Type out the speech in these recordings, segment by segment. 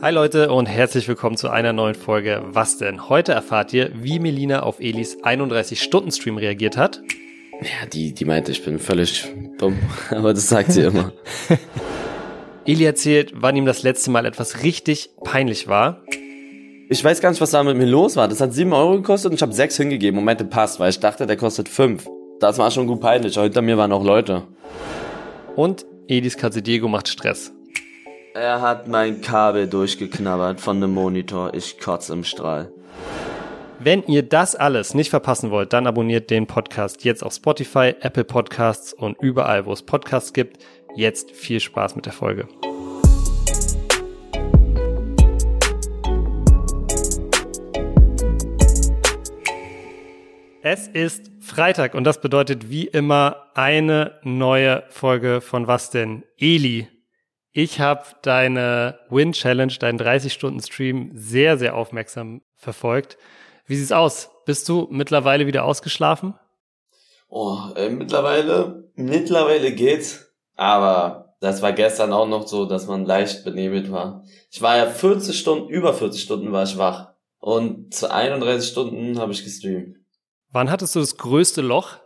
Hi Leute und herzlich willkommen zu einer neuen Folge Was denn? Heute erfahrt ihr, wie Melina auf Elis 31-Stunden-Stream reagiert hat. Ja, die, die meinte, ich bin völlig dumm, aber das sagt sie immer. Eli erzählt, wann ihm das letzte Mal etwas richtig peinlich war. Ich weiß gar nicht, was da mit mir los war. Das hat sieben Euro gekostet und ich habe sechs hingegeben und meinte, passt, weil ich dachte, der kostet fünf. Das war schon gut peinlich. Hinter mir waren auch Leute. Und Elis Katze Diego macht Stress. Er hat mein Kabel durchgeknabbert von dem Monitor. Ich kotze im Strahl. Wenn ihr das alles nicht verpassen wollt, dann abonniert den Podcast jetzt auf Spotify, Apple Podcasts und überall, wo es Podcasts gibt. Jetzt viel Spaß mit der Folge. Es ist Freitag und das bedeutet wie immer eine neue Folge von Was denn? Eli, ich habe deine Win Challenge, deinen 30-Stunden-Stream sehr, sehr aufmerksam verfolgt. Wie sieht's aus? Bist du mittlerweile wieder ausgeschlafen? Oh, äh, mittlerweile, mittlerweile geht's. Aber das war gestern auch noch so, dass man leicht benebelt war. Ich war ja 40 Stunden, über 40 Stunden war ich wach. Und zu 31 Stunden habe ich gestreamt. Wann hattest du das größte Loch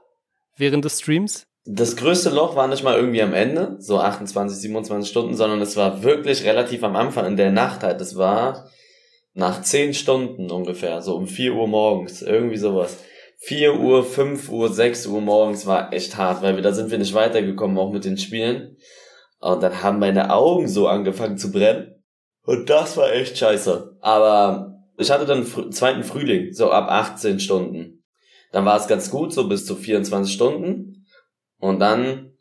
während des Streams? Das größte Loch war nicht mal irgendwie am Ende, so 28, 27 Stunden, sondern es war wirklich relativ am Anfang in der Nacht halt. Es war nach 10 Stunden ungefähr, so um 4 Uhr morgens, irgendwie sowas. 4 Uhr, 5 Uhr, 6 Uhr morgens war echt hart, weil wir, da sind wir nicht weitergekommen, auch mit den Spielen. Und dann haben meine Augen so angefangen zu brennen. Und das war echt scheiße. Aber ich hatte dann fr zweiten Frühling, so ab 18 Stunden. Dann war es ganz gut, so bis zu 24 Stunden. Und dann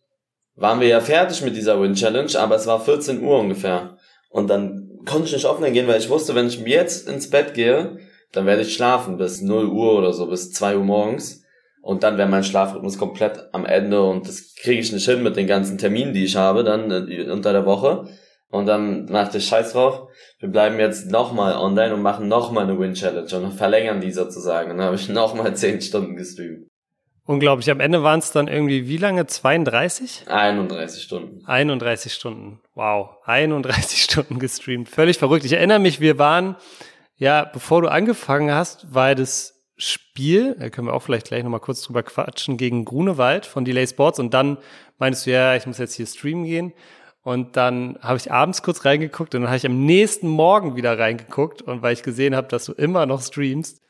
waren wir ja fertig mit dieser Win Challenge, aber es war 14 Uhr ungefähr. Und dann konnte ich nicht offline gehen, weil ich wusste, wenn ich jetzt ins Bett gehe, dann werde ich schlafen bis 0 Uhr oder so, bis 2 Uhr morgens. Und dann wäre mein Schlafrhythmus komplett am Ende und das kriege ich nicht hin mit den ganzen Terminen, die ich habe dann äh, unter der Woche. Und dann dachte ich, scheiß drauf, wir bleiben jetzt nochmal online und machen nochmal eine Win-Challenge und verlängern die sozusagen. Und dann habe ich nochmal 10 Stunden gestreamt. Unglaublich. Am Ende waren es dann irgendwie wie lange? 32? 31 Stunden. 31 Stunden. Wow. 31 Stunden gestreamt. Völlig verrückt. Ich erinnere mich, wir waren, ja, bevor du angefangen hast, war das Spiel, da können wir auch vielleicht gleich nochmal kurz drüber quatschen, gegen Grunewald von Delay Sports und dann meinst du, ja, ich muss jetzt hier streamen gehen und dann habe ich abends kurz reingeguckt und dann habe ich am nächsten Morgen wieder reingeguckt und weil ich gesehen habe, dass du immer noch streamst,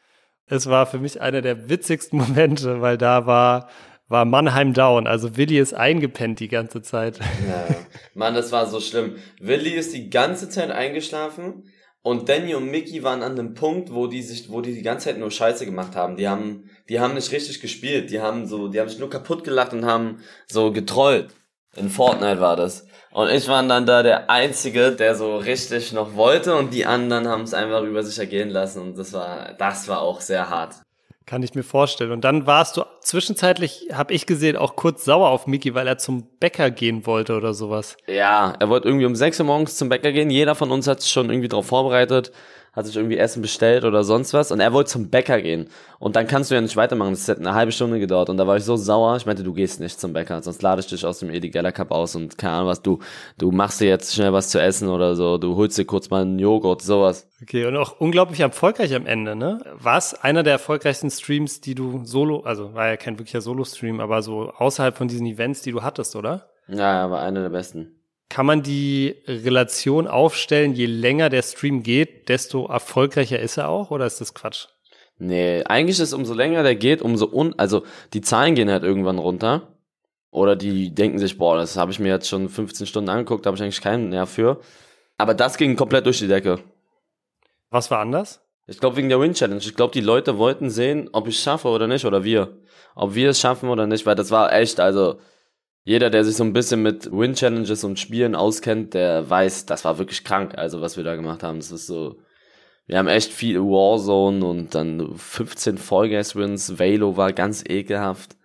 es war für mich einer der witzigsten Momente, weil da war war Mannheim down, also Willi ist eingepennt die ganze Zeit. Ja, Mann, das war so schlimm. Willi ist die ganze Zeit eingeschlafen und Danny und Mickey waren an dem Punkt, wo die sich, wo die die ganze Zeit nur Scheiße gemacht haben. Die haben, die haben nicht richtig gespielt. Die haben so, die haben sich nur kaputt gelacht und haben so getrollt. In Fortnite war das. Und ich war dann da der Einzige, der so richtig noch wollte und die anderen haben es einfach über sich ergehen lassen und das war, das war auch sehr hart. Kann ich mir vorstellen. Und dann warst du zwischenzeitlich, habe ich gesehen, auch kurz sauer auf Mickey, weil er zum Bäcker gehen wollte oder sowas. Ja, er wollte irgendwie um 6 Uhr morgens zum Bäcker gehen. Jeder von uns hat sich schon irgendwie darauf vorbereitet hat sich irgendwie Essen bestellt oder sonst was und er wollte zum Bäcker gehen. Und dann kannst du ja nicht weitermachen, das hat eine halbe Stunde gedauert und da war ich so sauer, ich meinte, du gehst nicht zum Bäcker, sonst lade ich dich aus dem Edi Geller Cup aus und keine Ahnung was, du, du machst dir jetzt schnell was zu essen oder so, du holst dir kurz mal einen Joghurt, sowas. Okay, und auch unglaublich erfolgreich am Ende, ne? War es einer der erfolgreichsten Streams, die du solo, also war ja kein wirklicher Solo-Stream, aber so außerhalb von diesen Events, die du hattest, oder? Ja, ja, war einer der besten. Kann man die Relation aufstellen, je länger der Stream geht, desto erfolgreicher ist er auch oder ist das Quatsch? Nee, eigentlich ist umso länger der geht, umso un, also die Zahlen gehen halt irgendwann runter. Oder die denken sich, boah, das habe ich mir jetzt schon 15 Stunden angeguckt, da habe ich eigentlich keinen Nerv für. Aber das ging komplett durch die Decke. Was war anders? Ich glaube wegen der Win Challenge. Ich glaube, die Leute wollten sehen, ob ich es schaffe oder nicht, oder wir. Ob wir es schaffen oder nicht, weil das war echt, also jeder, der sich so ein bisschen mit Win-Challenges und Spielen auskennt, der weiß, das war wirklich krank, also was wir da gemacht haben. Das ist so, wir haben echt viel Warzone und dann 15 Fall Guys Wins, Valo war ganz ekelhaft.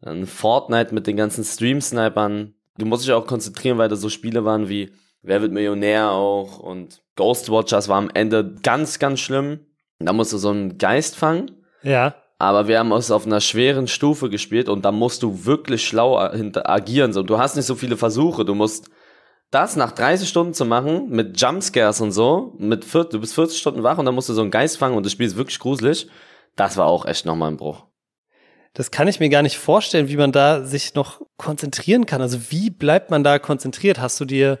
Dann Fortnite mit den ganzen Stream-Snipern. Du musst dich auch konzentrieren, weil da so Spiele waren wie Wer wird Millionär auch und Ghost Watchers war am Ende ganz, ganz schlimm. Da musst du so einen Geist fangen. Ja aber wir haben es auf einer schweren Stufe gespielt und da musst du wirklich schlau agieren. So, du hast nicht so viele Versuche, du musst das nach 30 Stunden zu machen, mit Jumpscares und so, mit 40, du bist 40 Stunden wach und dann musst du so einen Geist fangen und das Spiel ist wirklich gruselig, das war auch echt nochmal ein Bruch. Das kann ich mir gar nicht vorstellen, wie man da sich noch konzentrieren kann. Also wie bleibt man da konzentriert? Hast du dir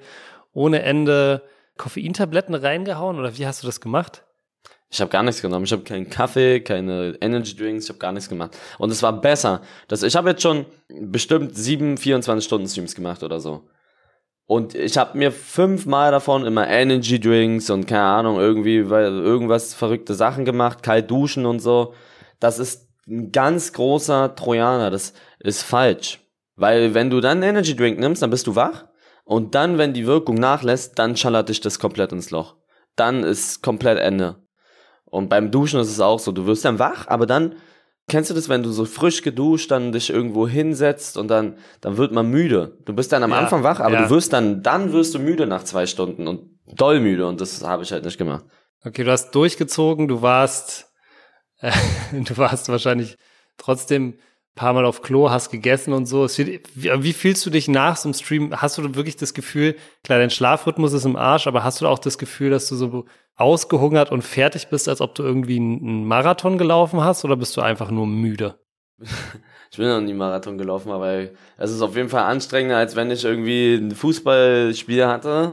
ohne Ende Koffeintabletten reingehauen oder wie hast du das gemacht? Ich habe gar nichts genommen. Ich habe keinen Kaffee, keine Energy Drinks, ich habe gar nichts gemacht. Und es war besser. Das, ich habe jetzt schon bestimmt sieben 24 Stunden Streams gemacht oder so. Und ich habe mir fünfmal davon immer Energy Drinks und keine Ahnung, irgendwie weil irgendwas verrückte Sachen gemacht, kalt duschen und so. Das ist ein ganz großer Trojaner, das ist falsch. Weil wenn du dann Energy Drink nimmst, dann bist du wach. Und dann, wenn die Wirkung nachlässt, dann schallert dich das komplett ins Loch. Dann ist komplett Ende. Und beim Duschen ist es auch so, du wirst dann wach, aber dann Kennst du das, wenn du so frisch geduscht dann dich irgendwo hinsetzt und dann, dann wird man müde. Du bist dann am ja, Anfang wach, aber ja. du wirst dann, dann wirst du müde nach zwei Stunden und doll müde und das habe ich halt nicht gemacht. Okay, du hast durchgezogen, du warst, äh, du warst wahrscheinlich trotzdem paar Mal auf Klo, hast gegessen und so. Wie, wie fühlst du dich nach so einem Stream? Hast du wirklich das Gefühl, klar, dein Schlafrhythmus ist im Arsch, aber hast du auch das Gefühl, dass du so ausgehungert und fertig bist, als ob du irgendwie einen Marathon gelaufen hast oder bist du einfach nur müde? Ich bin noch nie Marathon gelaufen, aber es ist auf jeden Fall anstrengender, als wenn ich irgendwie ein Fußballspiel hatte.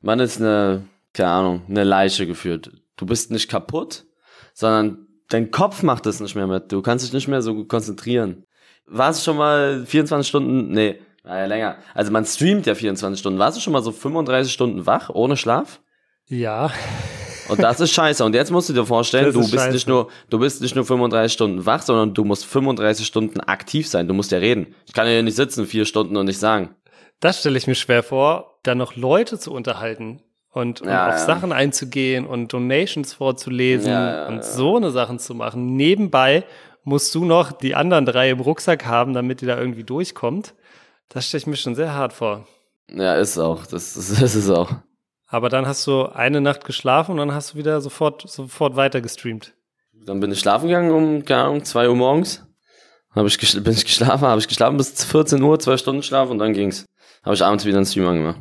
Man ist eine, keine Ahnung, eine Leiche geführt. Du bist nicht kaputt, sondern dein Kopf macht es nicht mehr mit. Du kannst dich nicht mehr so gut konzentrieren. Warst du schon mal 24 Stunden? Nee, naja, länger. Also man streamt ja 24 Stunden. Warst du schon mal so 35 Stunden wach, ohne Schlaf? Ja. Und das ist scheiße. Und jetzt musst du dir vorstellen, das du bist scheiße. nicht nur, du bist nicht nur 35 Stunden wach, sondern du musst 35 Stunden aktiv sein. Du musst ja reden. Ich kann ja nicht sitzen vier Stunden und nicht sagen. Das stelle ich mir schwer vor, da noch Leute zu unterhalten und, und ja, auf ja. Sachen einzugehen und Donations vorzulesen ja, und so eine Sachen zu machen. Nebenbei musst du noch die anderen drei im Rucksack haben, damit die da irgendwie durchkommt. Das stelle ich mir schon sehr hart vor. Ja, ist auch. Das, das, das ist auch. Aber dann hast du eine Nacht geschlafen und dann hast du wieder sofort, sofort weiter gestreamt. Dann bin ich schlafen gegangen um, keine Ahnung, zwei Uhr morgens. Hab ich, bin ich geschlafen, habe ich geschlafen bis 14 Uhr, zwei Stunden Schlaf und dann ging's. Habe ich abends wieder einen Stream angemacht.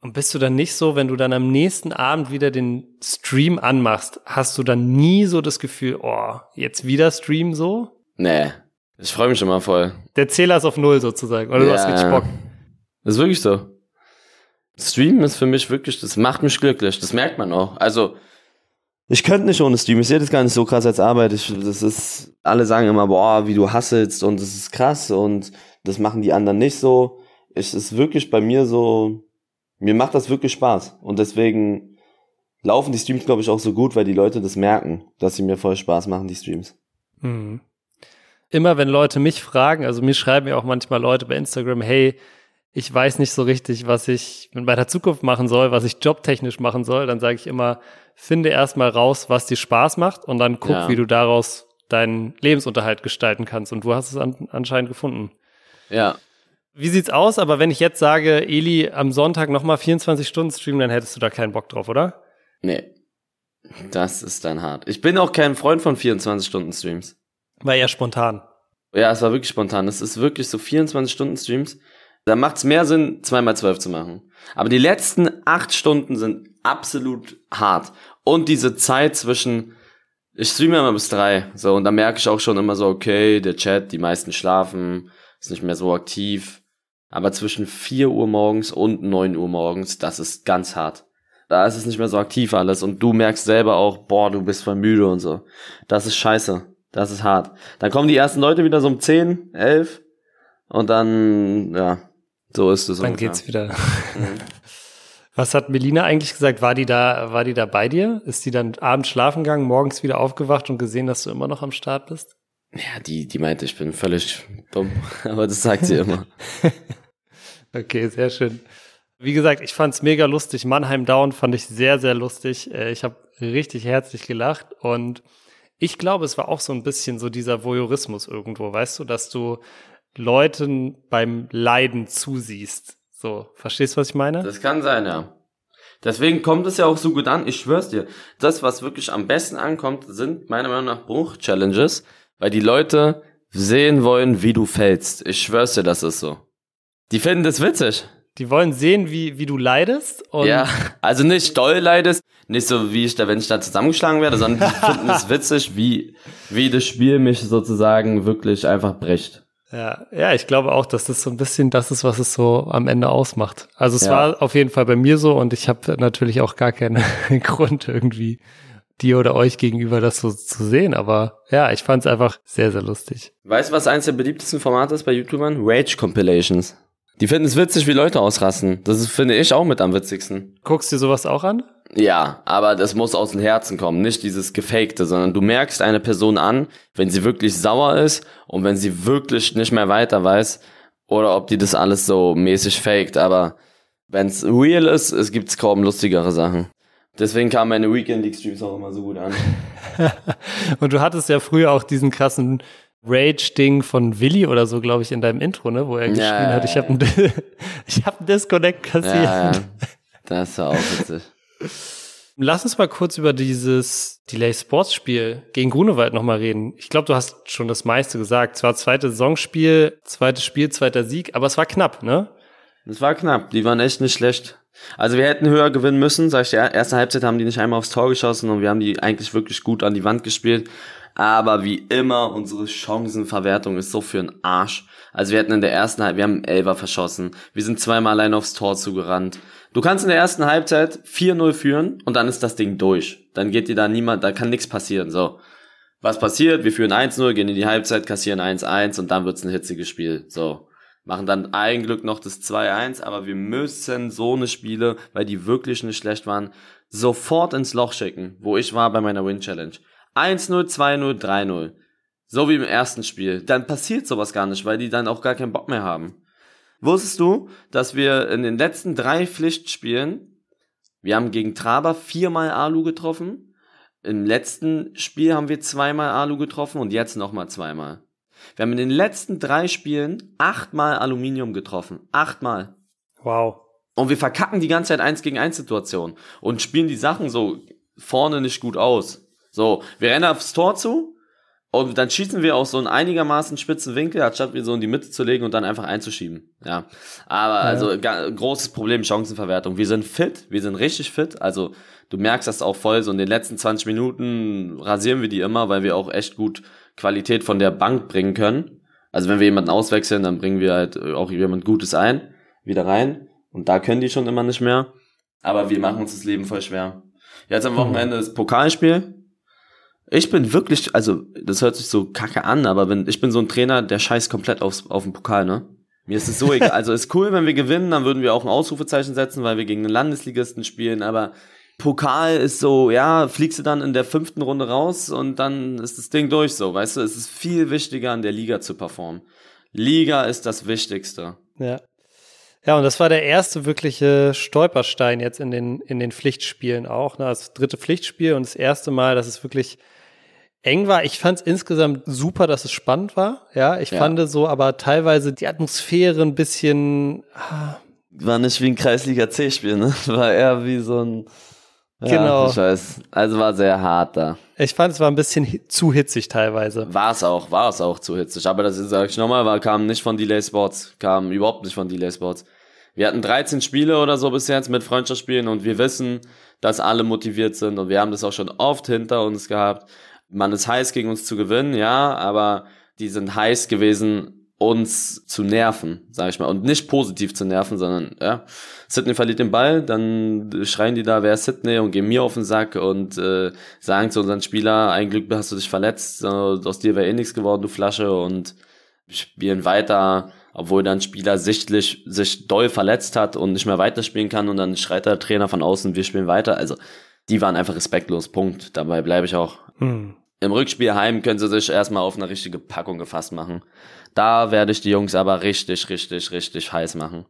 Und bist du dann nicht so, wenn du dann am nächsten Abend wieder den Stream anmachst, hast du dann nie so das Gefühl, oh, jetzt wieder Stream so? Nee, ich freue mich immer voll. Der Zähler ist auf Null sozusagen, oder ja, du hast richtig Bock. Das ist wirklich so. Streamen ist für mich wirklich, das macht mich glücklich, das merkt man auch. Also, ich könnte nicht ohne Stream, ich sehe das gar nicht so krass als Arbeit. Ich, das ist, alle sagen immer, boah, wie du hasselst und das ist krass und das machen die anderen nicht so. Es ist wirklich bei mir so, mir macht das wirklich Spaß. Und deswegen laufen die Streams, glaube ich, auch so gut, weil die Leute das merken, dass sie mir voll Spaß machen, die Streams. Mhm. Immer wenn Leute mich fragen, also mir schreiben ja auch manchmal Leute bei Instagram, hey, ich weiß nicht so richtig, was ich mit meiner Zukunft machen soll, was ich jobtechnisch machen soll, dann sage ich immer, finde erstmal raus, was dir Spaß macht und dann guck, ja. wie du daraus deinen Lebensunterhalt gestalten kannst. Und du hast es an, anscheinend gefunden. Ja, wie sieht's aus? Aber wenn ich jetzt sage, Eli, am Sonntag nochmal 24 Stunden streamen, dann hättest du da keinen Bock drauf, oder? Nee. Das ist dann hart. Ich bin auch kein Freund von 24 Stunden Streams. War eher spontan. Ja, es war wirklich spontan. Es ist wirklich so 24 Stunden Streams. Da macht's mehr Sinn, zweimal zwölf zu machen. Aber die letzten acht Stunden sind absolut hart. Und diese Zeit zwischen, ich streame immer bis drei, so, und da merke ich auch schon immer so, okay, der Chat, die meisten schlafen, ist nicht mehr so aktiv. Aber zwischen 4 Uhr morgens und 9 Uhr morgens, das ist ganz hart. Da ist es nicht mehr so aktiv alles und du merkst selber auch, boah, du bist voll müde und so. Das ist scheiße. Das ist hart. Dann kommen die ersten Leute wieder so um 10, 11 und dann, ja, so ist es. Dann ungefähr. geht's wieder. Mhm. Was hat Melina eigentlich gesagt? War die da, war die da bei dir? Ist die dann abends schlafen gegangen, morgens wieder aufgewacht und gesehen, dass du immer noch am Start bist? Ja, die, die meinte, ich bin völlig dumm, aber das sagt sie immer. okay, sehr schön. Wie gesagt, ich fand's mega lustig. Mannheim Down fand ich sehr, sehr lustig. Äh, ich habe richtig herzlich gelacht und ich glaube, es war auch so ein bisschen so dieser Voyeurismus irgendwo, weißt du, dass du Leuten beim Leiden zusiehst. So, verstehst du, was ich meine? Das kann sein, ja. Deswegen kommt es ja auch so gut an. Ich schwör's dir. Das, was wirklich am besten ankommt, sind meiner Meinung nach Bruch-Challenges, weil die Leute sehen wollen, wie du fällst. Ich schwör's dir, das ist so. Die finden das witzig. Die wollen sehen, wie, wie du leidest. Und ja, also nicht doll leidest, nicht so wie ich da, wenn ich da zusammengeschlagen werde, sondern die finden es witzig, wie, wie das Spiel mich sozusagen wirklich einfach bricht. Ja, ja, ich glaube auch, dass das so ein bisschen das ist, was es so am Ende ausmacht. Also es ja. war auf jeden Fall bei mir so und ich habe natürlich auch gar keinen Grund irgendwie dir oder euch gegenüber das so zu sehen, aber ja, ich fand es einfach sehr, sehr lustig. Weißt du, was eines der beliebtesten Formate ist bei YouTubern? Rage Compilations. Die finden es witzig, wie Leute ausrasten. Das ist, finde ich auch mit am witzigsten. Guckst du dir sowas auch an? Ja, aber das muss aus dem Herzen kommen, nicht dieses Gefakte, sondern du merkst eine Person an, wenn sie wirklich sauer ist und wenn sie wirklich nicht mehr weiter weiß oder ob die das alles so mäßig faked, aber wenn es real ist, es gibt's kaum lustigere Sachen. Deswegen kamen meine Weekend League Streams auch immer so gut an. und du hattest ja früher auch diesen krassen Rage-Ding von Willy oder so, glaube ich, in deinem Intro, ne, wo er geschrien ja, hat, ich habe einen, hab einen Disconnect kassiert. Ja, ja. Das war auch witzig. Lass uns mal kurz über dieses Delay Sports Spiel gegen Grunewald nochmal reden. Ich glaube, du hast schon das meiste gesagt. Zwar zweites Saisonspiel, zweites Spiel, zweiter Sieg, aber es war knapp, ne? Es war knapp. Die waren echt nicht schlecht. Also wir hätten höher gewinnen müssen. Sag ich dir, erste Halbzeit haben die nicht einmal aufs Tor geschossen und wir haben die eigentlich wirklich gut an die Wand gespielt. Aber wie immer, unsere Chancenverwertung ist so für den Arsch. Also wir hatten in der ersten Halbzeit, wir haben Elfer verschossen. Wir sind zweimal allein aufs Tor zugerannt. Du kannst in der ersten Halbzeit 4-0 führen und dann ist das Ding durch. Dann geht dir da niemand, da kann nichts passieren. So. Was passiert? Wir führen 1-0, gehen in die Halbzeit, kassieren 1-1 und dann wird's ein hitziges Spiel. So. Machen dann ein Glück noch das 2-1, aber wir müssen so eine Spiele, weil die wirklich nicht schlecht waren, sofort ins Loch schicken, wo ich war bei meiner Win Challenge. 1-0, 2-0, 3-0. So wie im ersten Spiel. Dann passiert sowas gar nicht, weil die dann auch gar keinen Bock mehr haben. Wusstest du, dass wir in den letzten drei Pflichtspielen, wir haben gegen Traber viermal Alu getroffen, im letzten Spiel haben wir zweimal Alu getroffen und jetzt nochmal zweimal. Wir haben in den letzten drei Spielen achtmal Aluminium getroffen. Achtmal. Wow. Und wir verkacken die ganze Zeit eins gegen eins Situation und spielen die Sachen so vorne nicht gut aus. So, wir rennen aufs Tor zu, und dann schießen wir aus so einen einigermaßen spitzen Winkel, anstatt wir so in die Mitte zu legen und dann einfach einzuschieben. Ja. Aber ja. also großes Problem, Chancenverwertung. Wir sind fit, wir sind richtig fit. Also du merkst das auch voll. So in den letzten 20 Minuten rasieren wir die immer, weil wir auch echt gut Qualität von der Bank bringen können. Also wenn wir jemanden auswechseln, dann bringen wir halt auch jemand Gutes ein, wieder rein. Und da können die schon immer nicht mehr. Aber wir machen uns das Leben voll schwer. Jetzt am Wochenende ist Pokalspiel. Ich bin wirklich, also das hört sich so kacke an, aber wenn ich bin so ein Trainer, der scheißt komplett aufs, auf den Pokal, ne? Mir ist es so egal. Also ist cool, wenn wir gewinnen, dann würden wir auch ein Ausrufezeichen setzen, weil wir gegen einen Landesligisten spielen, aber Pokal ist so, ja, fliegst du dann in der fünften Runde raus und dann ist das Ding durch so, weißt du? Es ist viel wichtiger, an der Liga zu performen. Liga ist das Wichtigste. Ja. Ja, und das war der erste wirkliche Stolperstein jetzt in den, in den Pflichtspielen auch. Ne? Das dritte Pflichtspiel und das erste Mal, dass es wirklich eng war. Ich fand es insgesamt super, dass es spannend war. Ja, ich ja. fand so, aber teilweise die Atmosphäre ein bisschen. Ah. War nicht wie ein Kreisliga C-Spiel, ne? War eher wie so ein. Ja, genau. Ich weiß. Also war sehr hart da. Ich fand es war ein bisschen zu hitzig teilweise. War es auch, war es auch zu hitzig. Aber das sage ich nochmal, war, kam nicht von Delay Sports. Kam überhaupt nicht von Delay Sports. Wir hatten 13 Spiele oder so bis jetzt mit Freundschaftsspielen und wir wissen, dass alle motiviert sind und wir haben das auch schon oft hinter uns gehabt man ist heiß gegen uns zu gewinnen, ja, aber die sind heiß gewesen, uns zu nerven, sag ich mal, und nicht positiv zu nerven, sondern ja, Sydney verliert den Ball, dann schreien die da, wer ist Sydney und gehen mir auf den Sack und äh, sagen zu unseren Spieler, ein Glück hast du dich verletzt, aus dir wäre eh nichts geworden, du Flasche. Und spielen weiter, obwohl dann Spieler sichtlich sich doll verletzt hat und nicht mehr weiterspielen kann und dann schreit der Trainer von außen, wir spielen weiter, also die waren einfach respektlos, Punkt, dabei bleibe ich auch. Hm. Im Rückspiel heim können sie sich erstmal auf eine richtige Packung gefasst machen. Da werde ich die Jungs aber richtig, richtig, richtig heiß machen.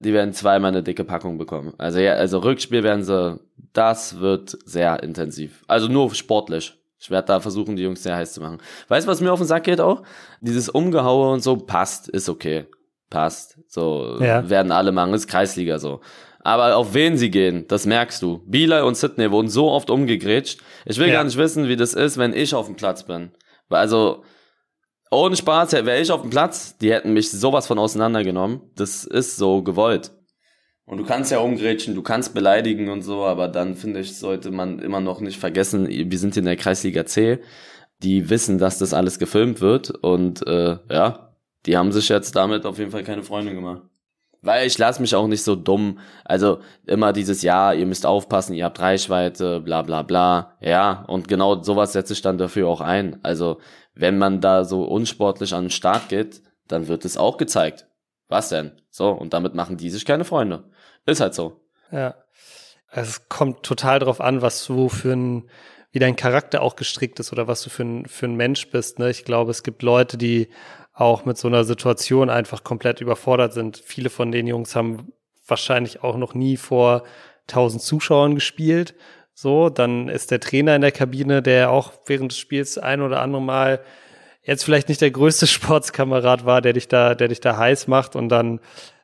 Die werden zweimal eine dicke Packung bekommen. Also ja, also Rückspiel werden sie, das wird sehr intensiv. Also nur sportlich. Ich werde da versuchen, die Jungs sehr heiß zu machen. Weißt du, was mir auf den Sack geht auch? Dieses Umgehaue und so passt, ist okay. Passt. So ja. werden alle machen, ist Kreisliga so. Aber auf wen sie gehen, das merkst du. Bieler und Sydney wurden so oft umgegrätscht. Ich will ja. gar nicht wissen, wie das ist, wenn ich auf dem Platz bin. Also, Ohne Spaß, wäre ich auf dem Platz, die hätten mich sowas von auseinandergenommen. Das ist so gewollt. Und du kannst ja umgrätschen, du kannst beleidigen und so, aber dann finde ich, sollte man immer noch nicht vergessen, wir sind in der Kreisliga C, die wissen, dass das alles gefilmt wird und äh, ja, die haben sich jetzt damit auf jeden Fall keine Freunde gemacht. Weil ich lasse mich auch nicht so dumm, also immer dieses Ja, ihr müsst aufpassen, ihr habt Reichweite, bla bla bla. Ja, und genau sowas setze ich dann dafür auch ein. Also wenn man da so unsportlich an den Start geht, dann wird es auch gezeigt. Was denn? So, und damit machen die sich keine Freunde. Ist halt so. Ja. Es kommt total drauf an, was du für ein, wie dein Charakter auch gestrickt ist oder was du für ein, für ein Mensch bist. Ne? Ich glaube, es gibt Leute, die auch mit so einer Situation einfach komplett überfordert sind. Viele von den Jungs haben wahrscheinlich auch noch nie vor tausend Zuschauern gespielt. So, dann ist der Trainer in der Kabine, der auch während des Spiels ein oder andere Mal jetzt vielleicht nicht der größte Sportskamerad war, der dich da, der dich da heiß macht und dann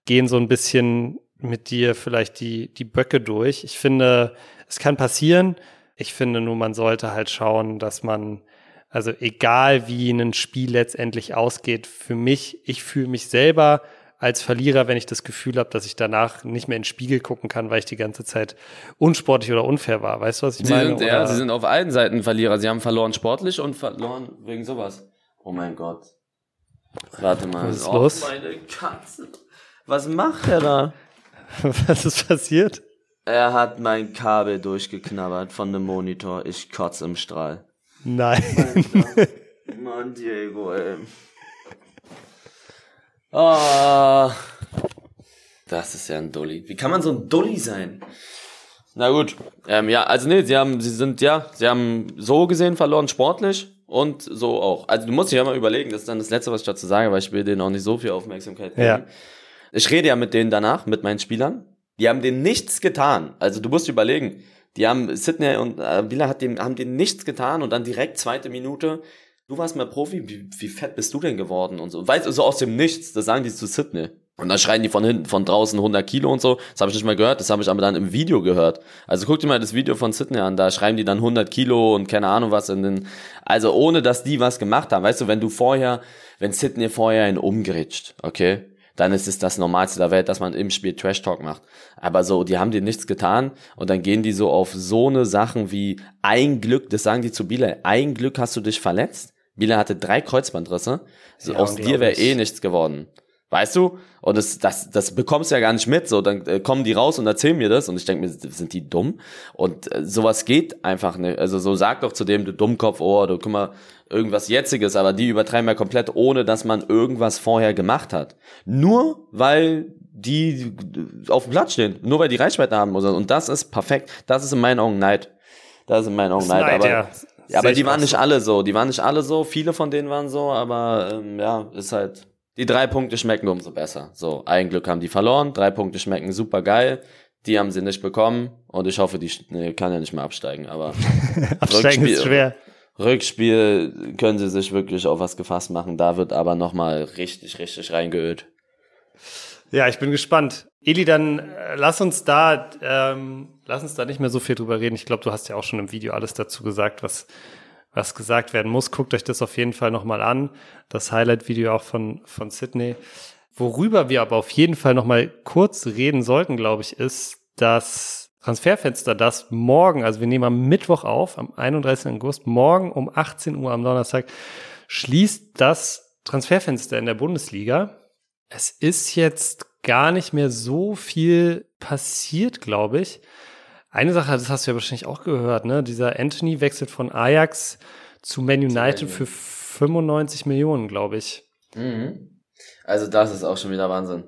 gehen so ein bisschen mit dir vielleicht die, die Böcke durch. Ich finde, es kann passieren. Ich finde nur, man sollte halt schauen, dass man, also egal wie ein Spiel letztendlich ausgeht, für mich, ich fühle mich selber als Verlierer, wenn ich das Gefühl habe, dass ich danach nicht mehr in den Spiegel gucken kann, weil ich die ganze Zeit unsportlich oder unfair war. Weißt du, was ich sie meine? Sind, ja, sie sind auf allen Seiten Verlierer. Sie haben verloren sportlich und verloren wegen sowas. Oh mein Gott. Warte mal. Was ist oh, los? Meine Katze. Was macht er da? Was ist passiert? Er hat mein Kabel durchgeknabbert von dem Monitor. Ich kotze im Strahl. Nein. Mann, Diego, ey. Oh, das ist ja ein Dulli. Wie kann man so ein Dulli sein? Na gut. Ähm, ja, also nee, sie haben, sie sind, ja, sie haben so gesehen verloren sportlich und so auch. Also du musst dich ja mal überlegen, das ist dann das Letzte, was ich dazu sage, weil ich will denen auch nicht so viel Aufmerksamkeit geben. Ja. Ich rede ja mit denen danach, mit meinen Spielern. Die haben denen nichts getan. Also du musst überlegen, die haben Sidney und äh, Wieler hat dem, haben denen nichts getan und dann direkt zweite Minute. Du warst mal Profi, wie, wie fett bist du denn geworden und so. Weißt du, so aus dem Nichts, das sagen die zu Sidney. Und dann schreien die von hinten, von draußen 100 Kilo und so. Das habe ich nicht mal gehört, das habe ich aber dann im Video gehört. Also guck dir mal das Video von Sidney an, da schreiben die dann 100 Kilo und keine Ahnung was in den, also ohne dass die was gemacht haben. Weißt du, wenn du vorher, wenn Sidney vorher einen umgeritscht, okay? Dann ist es das Normalste der Welt, dass man im Spiel Trash Talk macht. Aber so, die haben dir nichts getan und dann gehen die so auf so eine Sachen wie ein Glück, das sagen die zu Biele, ein Glück hast du dich verletzt. Biele hatte drei Kreuzbandrisse. So, ja, aus dir wäre eh nichts geworden. Weißt du? Und das, das, das bekommst du ja gar nicht mit. So, dann äh, kommen die raus und erzählen mir das und ich denke mir, sind die dumm? Und äh, sowas geht einfach nicht. Also so sag doch zu dem, du Dummkopf, oh, du guck mal, irgendwas Jetziges, aber die übertreiben ja komplett, ohne dass man irgendwas vorher gemacht hat. Nur weil die auf dem Platz stehen, nur weil die Reichweite haben muss. Und das ist perfekt. Das ist in meinen Augen Neid. Das ist in meinen Augen Neid. Neid aber, ja. ja aber die waren nicht alle so. Die waren nicht alle so. Viele von denen waren so, aber ähm, ja, ist halt die drei Punkte schmecken umso besser. So, ein Glück haben die verloren, drei Punkte schmecken super geil. Die haben sie nicht bekommen und ich hoffe, die nee, kann ja nicht mehr absteigen, aber absteigen ist schwer. Rückspiel können sie sich wirklich auf was gefasst machen. Da wird aber nochmal richtig, richtig reingeölt. Ja, ich bin gespannt. Eli, dann äh, lass uns da, ähm, lass uns da nicht mehr so viel drüber reden. Ich glaube, du hast ja auch schon im Video alles dazu gesagt, was was gesagt werden muss. Guckt euch das auf jeden Fall nochmal an. Das Highlight-Video auch von, von Sydney. Worüber wir aber auf jeden Fall nochmal kurz reden sollten, glaube ich, ist das Transferfenster, das morgen, also wir nehmen am Mittwoch auf, am 31. August, morgen um 18 Uhr am Donnerstag, schließt das Transferfenster in der Bundesliga. Es ist jetzt gar nicht mehr so viel passiert, glaube ich. Eine Sache, das hast du ja wahrscheinlich auch gehört, ne? Dieser Anthony wechselt von Ajax zu Man United für 95 Millionen, glaube ich. Mhm. Also das ist auch schon wieder Wahnsinn.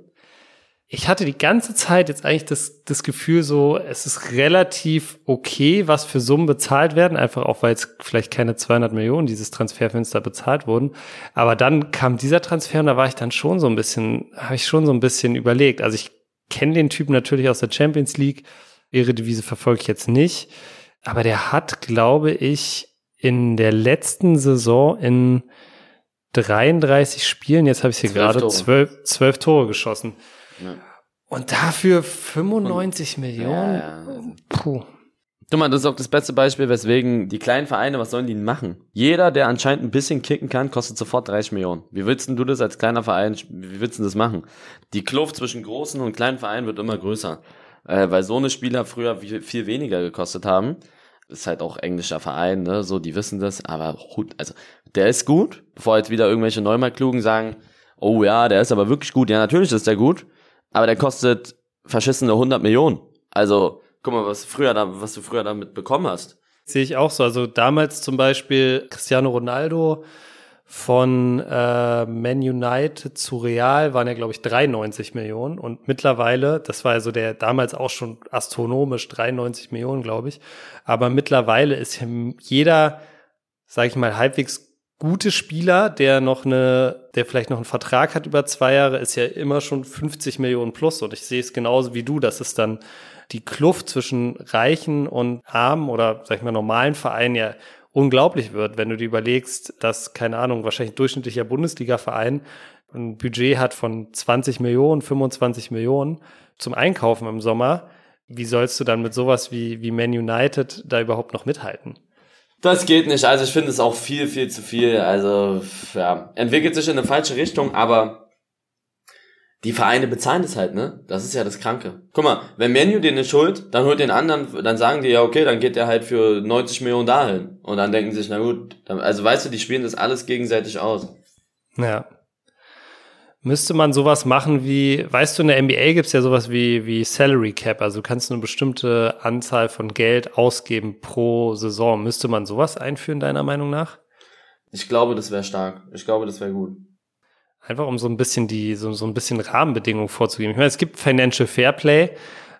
Ich hatte die ganze Zeit jetzt eigentlich das, das Gefühl so, es ist relativ okay, was für Summen bezahlt werden, einfach auch, weil jetzt vielleicht keine 200 Millionen dieses Transferfenster bezahlt wurden. Aber dann kam dieser Transfer und da war ich dann schon so ein bisschen, habe ich schon so ein bisschen überlegt. Also ich kenne den Typen natürlich aus der Champions League, Eredivisie verfolge ich jetzt nicht. Aber der hat, glaube ich, in der letzten Saison in 33 Spielen, jetzt habe ich hier gerade zwölf, zwölf Tore geschossen. Ja. Und dafür 95 Und, Millionen? Ja, ja. Puh. Guck mal, das ist auch das beste Beispiel, weswegen die kleinen Vereine, was sollen die machen? Jeder, der anscheinend ein bisschen kicken kann, kostet sofort 30 Millionen. Wie willst denn du das als kleiner Verein, wie willst du das machen? Die Kluft zwischen großen und kleinen Vereinen wird immer größer. Äh, weil so eine Spieler früher viel, weniger gekostet haben. Ist halt auch englischer Verein, ne? So, die wissen das, aber gut, also der ist gut, bevor jetzt wieder irgendwelche Neumarktklugen sagen, oh ja, der ist aber wirklich gut. Ja, natürlich ist der gut, aber der kostet verschissene 100 Millionen. Also, guck mal, was früher da, was du früher damit bekommen hast. Sehe ich auch so. Also damals zum Beispiel Cristiano Ronaldo von äh, Man United zu Real waren ja, glaube ich, 93 Millionen. Und mittlerweile, das war also der damals auch schon astronomisch 93 Millionen, glaube ich. Aber mittlerweile ist jeder, sage ich mal, halbwegs gute Spieler, der noch eine, der vielleicht noch einen Vertrag hat über zwei Jahre, ist ja immer schon 50 Millionen plus. Und ich sehe es genauso wie du, dass es dann die Kluft zwischen Reichen und Armen oder, sag ich mal, normalen Vereinen ja unglaublich wird, wenn du dir überlegst, dass, keine Ahnung, wahrscheinlich durchschnittlicher Bundesliga-Verein ein Budget hat von 20 Millionen, 25 Millionen zum Einkaufen im Sommer. Wie sollst du dann mit sowas wie, wie Man United da überhaupt noch mithalten? Das geht nicht. Also ich finde es auch viel, viel zu viel. Also ja, entwickelt sich in eine falsche Richtung, aber die Vereine bezahlen das halt, ne? Das ist ja das Kranke. Guck mal, wenn Menu dir eine Schuld, dann holt den anderen, dann sagen die ja, okay, dann geht der halt für 90 Millionen dahin. Und dann denken sich, na gut, dann, also weißt du, die spielen das alles gegenseitig aus. Ja. Müsste man sowas machen wie, weißt du, in der NBA gibt's ja sowas wie, wie Salary Cap, also du kannst eine bestimmte Anzahl von Geld ausgeben pro Saison. Müsste man sowas einführen, deiner Meinung nach? Ich glaube, das wäre stark. Ich glaube, das wäre gut. Einfach um so ein bisschen die, so, so ein bisschen Rahmenbedingungen vorzugeben. Ich meine, es gibt Financial Fairplay.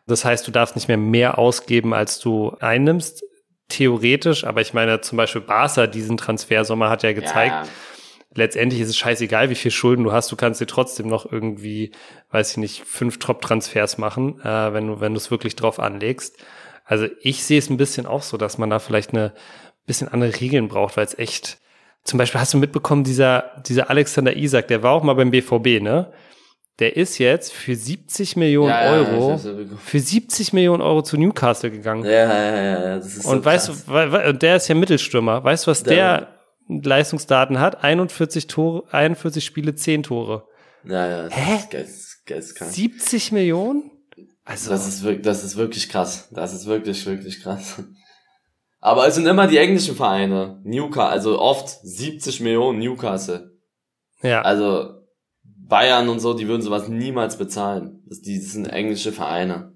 Das heißt, du darfst nicht mehr mehr ausgeben, als du einnimmst. Theoretisch, aber ich meine, zum Beispiel Barca diesen Transfersommer hat ja gezeigt, ja. letztendlich ist es scheißegal, wie viel Schulden du hast. Du kannst dir trotzdem noch irgendwie, weiß ich nicht, fünf Top-Transfers machen, äh, wenn du, wenn du es wirklich drauf anlegst. Also ich sehe es ein bisschen auch so, dass man da vielleicht eine bisschen andere Regeln braucht, weil es echt, zum Beispiel hast du mitbekommen, dieser, dieser Alexander Isak, der war auch mal beim BVB, ne? Der ist jetzt für 70 Millionen ja, Euro, ja, für 70 Millionen Euro zu Newcastle gegangen. Ja, ja, ja, das ist Und so weißt krass. du, weil, der ist ja Mittelstürmer. Weißt du, was der, der Leistungsdaten hat? 41 Tore, 41 Spiele, 10 Tore. Ja, ja, das Hä? ist geist, geistkrank. 70 Millionen? Also. Das ist wirklich, das ist wirklich krass. Das ist wirklich, wirklich krass. Aber es sind immer die englischen Vereine. Newcastle, also oft 70 Millionen Newcastle. Ja. Also Bayern und so, die würden sowas niemals bezahlen. Das, die, das sind englische Vereine.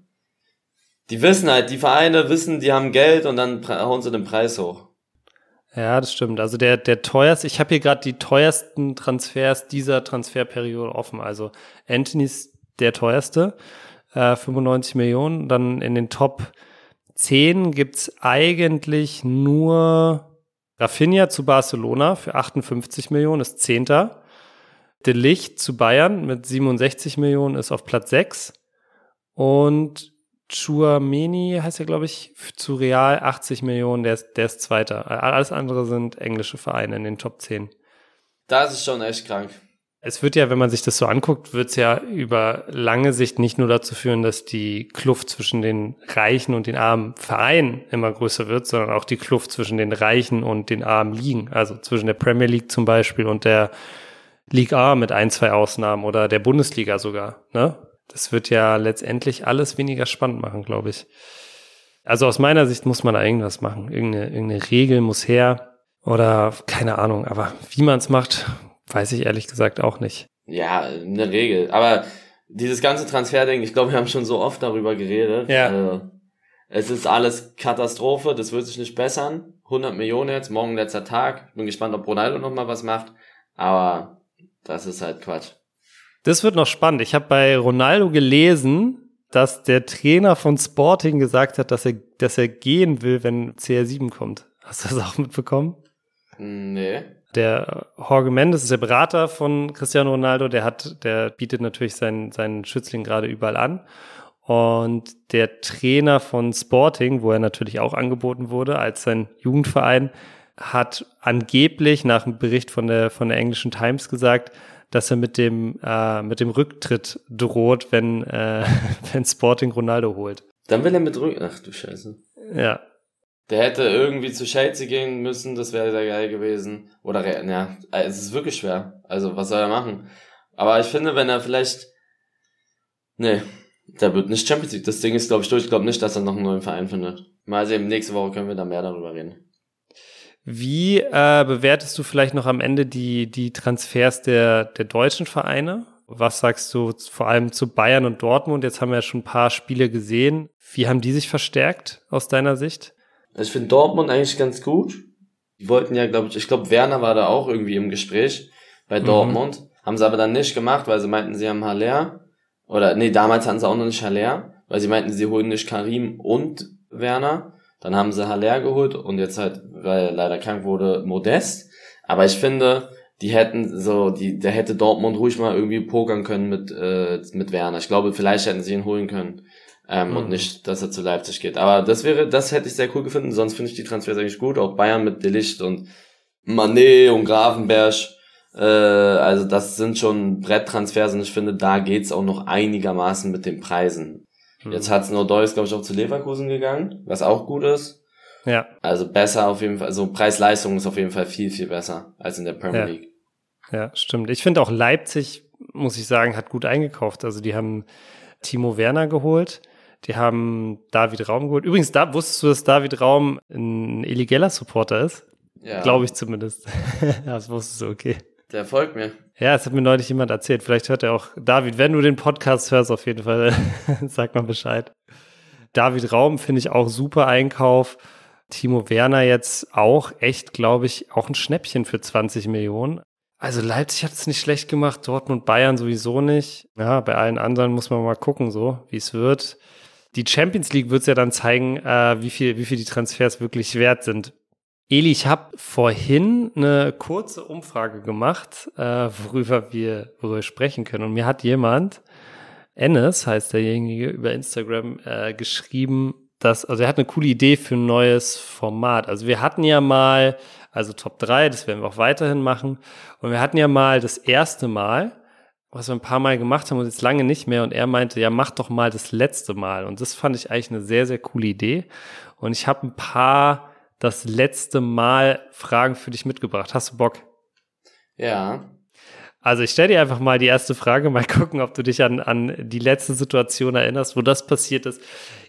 Die wissen halt, die Vereine wissen, die haben Geld und dann hauen sie den Preis hoch. Ja, das stimmt. Also der, der teuerste, ich habe hier gerade die teuersten Transfers dieser Transferperiode offen. Also Anthony ist der teuerste, äh, 95 Millionen. Dann in den Top 10 gibt's eigentlich nur Rafinha zu Barcelona für 58 Millionen, ist Zehnter. De Licht zu Bayern mit 67 Millionen ist auf Platz 6. Und Chuameni heißt ja, glaube ich, zu Real 80 Millionen, der ist, der ist Zweiter. Alles andere sind englische Vereine in den Top 10. Das ist schon echt krank. Es wird ja, wenn man sich das so anguckt, wird es ja über lange Sicht nicht nur dazu führen, dass die Kluft zwischen den reichen und den armen Vereinen immer größer wird, sondern auch die Kluft zwischen den reichen und den armen Ligen. Also zwischen der Premier League zum Beispiel und der League A mit ein, zwei Ausnahmen oder der Bundesliga sogar. Ne? Das wird ja letztendlich alles weniger spannend machen, glaube ich. Also aus meiner Sicht muss man da irgendwas machen. Irgendeine, irgendeine Regel muss her oder keine Ahnung. Aber wie man es macht, Weiß ich ehrlich gesagt auch nicht. Ja, eine Regel. Aber dieses ganze Transferding, ich glaube, wir haben schon so oft darüber geredet. Ja. Also, es ist alles Katastrophe, das wird sich nicht bessern. 100 Millionen jetzt, morgen letzter Tag. Bin gespannt, ob Ronaldo noch mal was macht. Aber das ist halt Quatsch. Das wird noch spannend. Ich habe bei Ronaldo gelesen, dass der Trainer von Sporting gesagt hat, dass er, dass er gehen will, wenn CR7 kommt. Hast du das auch mitbekommen? Nee. Der Jorge Mendes ist der Berater von Cristiano Ronaldo. Der hat, der bietet natürlich seinen, seinen Schützling gerade überall an. Und der Trainer von Sporting, wo er natürlich auch angeboten wurde als sein Jugendverein, hat angeblich nach einem Bericht von der, von der englischen Times gesagt, dass er mit dem, äh, mit dem Rücktritt droht, wenn, äh, wenn Sporting Ronaldo holt. Dann will er mit Rück, ach du Scheiße. Ja, Der hätte irgendwie zu Chelsea gehen müssen, das wäre sehr geil gewesen. Oder, ja, es ist wirklich schwer. Also, was soll er machen? Aber ich finde, wenn er vielleicht, nee, der wird nicht Champions League. Das Ding ist, glaube ich, durch. Ich glaube nicht, dass er noch einen neuen Verein findet. Mal sehen, nächste Woche können wir da mehr darüber reden. Wie äh, bewertest du vielleicht noch am Ende die, die Transfers der, der deutschen Vereine? Was sagst du vor allem zu Bayern und Dortmund? Jetzt haben wir ja schon ein paar Spiele gesehen. Wie haben die sich verstärkt aus deiner Sicht? Ich finde Dortmund eigentlich ganz gut. Die wollten ja, glaube ich, ich glaube, Werner war da auch irgendwie im Gespräch bei mhm. Dortmund. Mhm. Haben sie aber dann nicht gemacht, weil sie meinten, sie haben Haller. Oder nee, damals hatten sie auch noch nicht Haller, weil sie meinten, sie holen nicht Karim und Werner. Dann haben sie Haller geholt und jetzt halt, weil er leider krank wurde, Modest. Aber ich finde, die hätten so, die, der hätte Dortmund ruhig mal irgendwie pokern können mit, äh, mit Werner. Ich glaube, vielleicht hätten sie ihn holen können. Ähm, mhm. Und nicht, dass er zu Leipzig geht. Aber das wäre, das hätte ich sehr cool gefunden. Sonst finde ich die Transfers eigentlich gut. Auch Bayern mit Delicht und Manet und Grafenberg. Äh, also das sind schon Bretttransfers und ich finde, da geht's auch noch einigermaßen mit den Preisen. Mhm. Jetzt hat's nur Deus, glaube ich, auch zu Leverkusen gegangen, was auch gut ist. Ja. Also besser auf jeden Fall, also Preis-Leistung ist auf jeden Fall viel, viel besser als in der Premier ja. League. Ja, stimmt. Ich finde auch Leipzig, muss ich sagen, hat gut eingekauft. Also die haben Timo Werner geholt. Die haben David Raum geholt. Übrigens, da wusstest du, dass David Raum ein illegaler Supporter ist? Ja. Glaube ich zumindest. das wusstest du, okay. Der folgt mir. Ja, es hat mir neulich jemand erzählt. Vielleicht hört er auch, David, wenn du den Podcast hörst, auf jeden Fall, sag mal Bescheid. David Raum finde ich auch super Einkauf. Timo Werner jetzt auch echt, glaube ich, auch ein Schnäppchen für 20 Millionen. Also Leipzig hat es nicht schlecht gemacht, Dortmund, Bayern sowieso nicht. Ja, bei allen anderen muss man mal gucken, so wie es wird. Die Champions League wird es ja dann zeigen, äh, wie viel, wie viel die Transfers wirklich wert sind. Eli, ich habe vorhin eine kurze Umfrage gemacht, äh, worüber wir worüber sprechen können. Und mir hat jemand, Ennis heißt derjenige, über Instagram äh, geschrieben, dass, also er hat eine coole Idee für ein neues Format. Also wir hatten ja mal, also Top 3, das werden wir auch weiterhin machen. Und wir hatten ja mal das erste Mal, was wir ein paar Mal gemacht haben und jetzt lange nicht mehr. Und er meinte, ja, mach doch mal das letzte Mal. Und das fand ich eigentlich eine sehr, sehr coole Idee. Und ich habe ein paar das letzte Mal Fragen für dich mitgebracht. Hast du Bock? Ja. Also ich stelle dir einfach mal die erste Frage, mal gucken, ob du dich an, an die letzte Situation erinnerst, wo das passiert ist.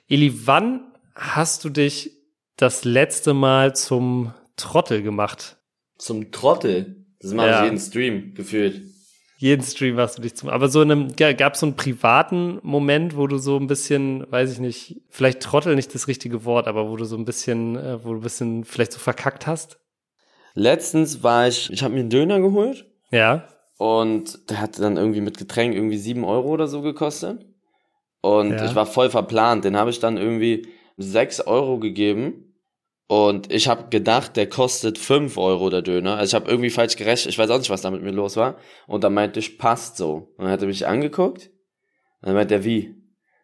Eli, wann hast du dich das letzte Mal zum Trottel gemacht? Zum Trottel? Das mache ja. ich jeden Stream, gefühlt jeden Stream warst du dich zum. Aber so in einem, gab es so einen privaten Moment, wo du so ein bisschen, weiß ich nicht, vielleicht Trottel nicht das richtige Wort, aber wo du so ein bisschen, äh, wo du ein bisschen vielleicht so verkackt hast? Letztens war ich, ich habe mir einen Döner geholt. Ja. Und der hat dann irgendwie mit Getränk irgendwie sieben Euro oder so gekostet. Und ja. ich war voll verplant. Den habe ich dann irgendwie sechs Euro gegeben. Und ich habe gedacht, der kostet fünf Euro, der Döner. Also ich habe irgendwie falsch gerechnet. Ich weiß auch nicht, was da mit mir los war. Und dann meinte ich, passt so. Und dann hat er mich angeguckt. Und dann meinte er, wie?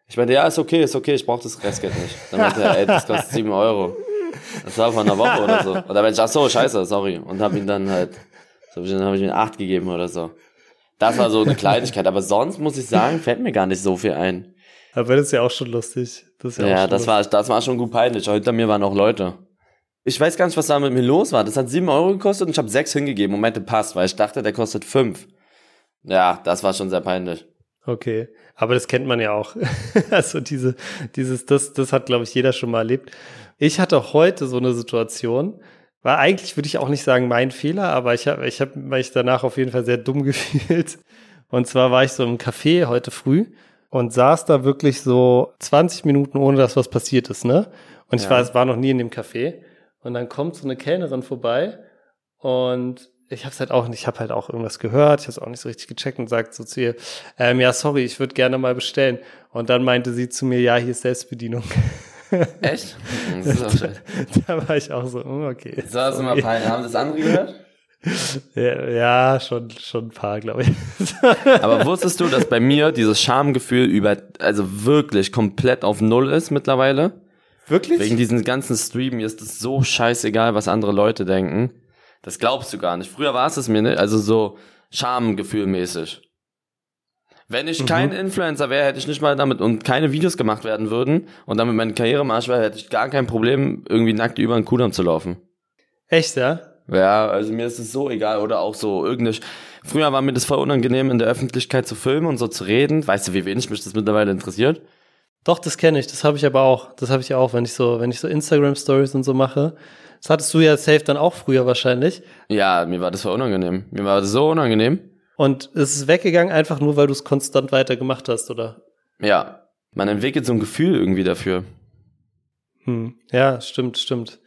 Ich meinte, ja, ist okay, ist okay, ich brauche das Restgeld nicht. Dann meinte er, ey, das kostet sieben Euro. Das war vor einer Woche oder so. Und dann meinte ich, ach so, scheiße, sorry. Und habe ihn dann halt, so, dann habe ich ihm acht gegeben oder so. Das war so eine Kleinigkeit. Aber sonst muss ich sagen, fällt mir gar nicht so viel ein. Aber das ist ja auch schon lustig. Das ja, ja das, lustig. war, das war schon gut peinlich. Hinter mir waren auch Leute. Ich weiß gar nicht, was da mit mir los war. Das hat sieben Euro gekostet und ich habe sechs hingegeben und meinte, passt, weil ich dachte, der kostet fünf. Ja, das war schon sehr peinlich. Okay, aber das kennt man ja auch. also diese, dieses, das, das hat, glaube ich, jeder schon mal erlebt. Ich hatte heute so eine Situation, war eigentlich, würde ich auch nicht sagen, mein Fehler, aber ich habe ich hab mich danach auf jeden Fall sehr dumm gefühlt. Und zwar war ich so im Café heute früh und saß da wirklich so 20 Minuten, ohne dass was passiert ist, ne? Und ich ja. war, es war noch nie in dem Café. Und dann kommt so eine Kellnerin vorbei und ich habe halt auch nicht, ich habe halt auch irgendwas gehört, ich habe es auch nicht so richtig gecheckt und sagt so zu ihr, ähm, ja sorry, ich würde gerne mal bestellen. Und dann meinte sie zu mir, ja hier ist Selbstbedienung. Echt? Das ist auch schön. da war ich auch so, oh, okay. So, hast du mal peinlich. Haben das andere gehört? Ja, ja, schon, schon ein paar, glaube ich. Aber wusstest du, dass bei mir dieses Schamgefühl über, also wirklich komplett auf Null ist mittlerweile? Wirklich? Wegen diesen ganzen Stream, mir ist es so scheißegal, was andere Leute denken. Das glaubst du gar nicht. Früher war es es mir nicht, also so Schamgefühlmäßig. Wenn ich mhm. kein Influencer wäre, hätte ich nicht mal damit und keine Videos gemacht werden würden und damit meine Karriere im Arsch wäre, hätte ich gar kein Problem, irgendwie nackt über einen Kudamm zu laufen. Echt, ja? Ja, also mir ist es so egal oder auch so irgendeine. Früher war mir das voll unangenehm, in der Öffentlichkeit zu filmen und so zu reden. Weißt du, wie wenig mich das mittlerweile interessiert? Doch, das kenne ich. Das habe ich aber auch. Das habe ich auch, wenn ich so, wenn ich so Instagram Stories und so mache. Das hattest du ja safe dann auch früher wahrscheinlich. Ja, mir war das voll unangenehm. Mir war das so unangenehm. Und ist es weggegangen einfach nur, weil du es konstant weiter gemacht hast, oder? Ja. Man entwickelt so ein Gefühl irgendwie dafür. Hm. Ja, stimmt, stimmt.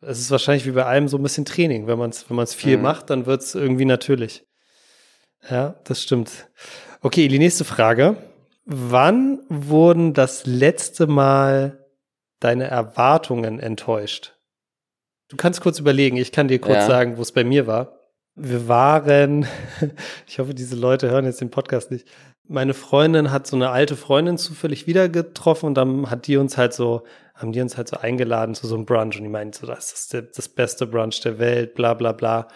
Es ist wahrscheinlich wie bei allem so ein bisschen Training. Wenn man es wenn man's viel mhm. macht, dann wird es irgendwie natürlich. Ja, das stimmt. Okay, die nächste Frage. Wann wurden das letzte Mal deine Erwartungen enttäuscht? Du kannst kurz überlegen, ich kann dir kurz ja. sagen, wo es bei mir war. Wir waren, ich hoffe, diese Leute hören jetzt den Podcast nicht. Meine Freundin hat so eine alte Freundin zufällig wieder getroffen und dann hat die uns halt so, haben die uns halt so eingeladen zu so einem Brunch und die meinte so, das ist das beste Brunch der Welt, bla bla bla.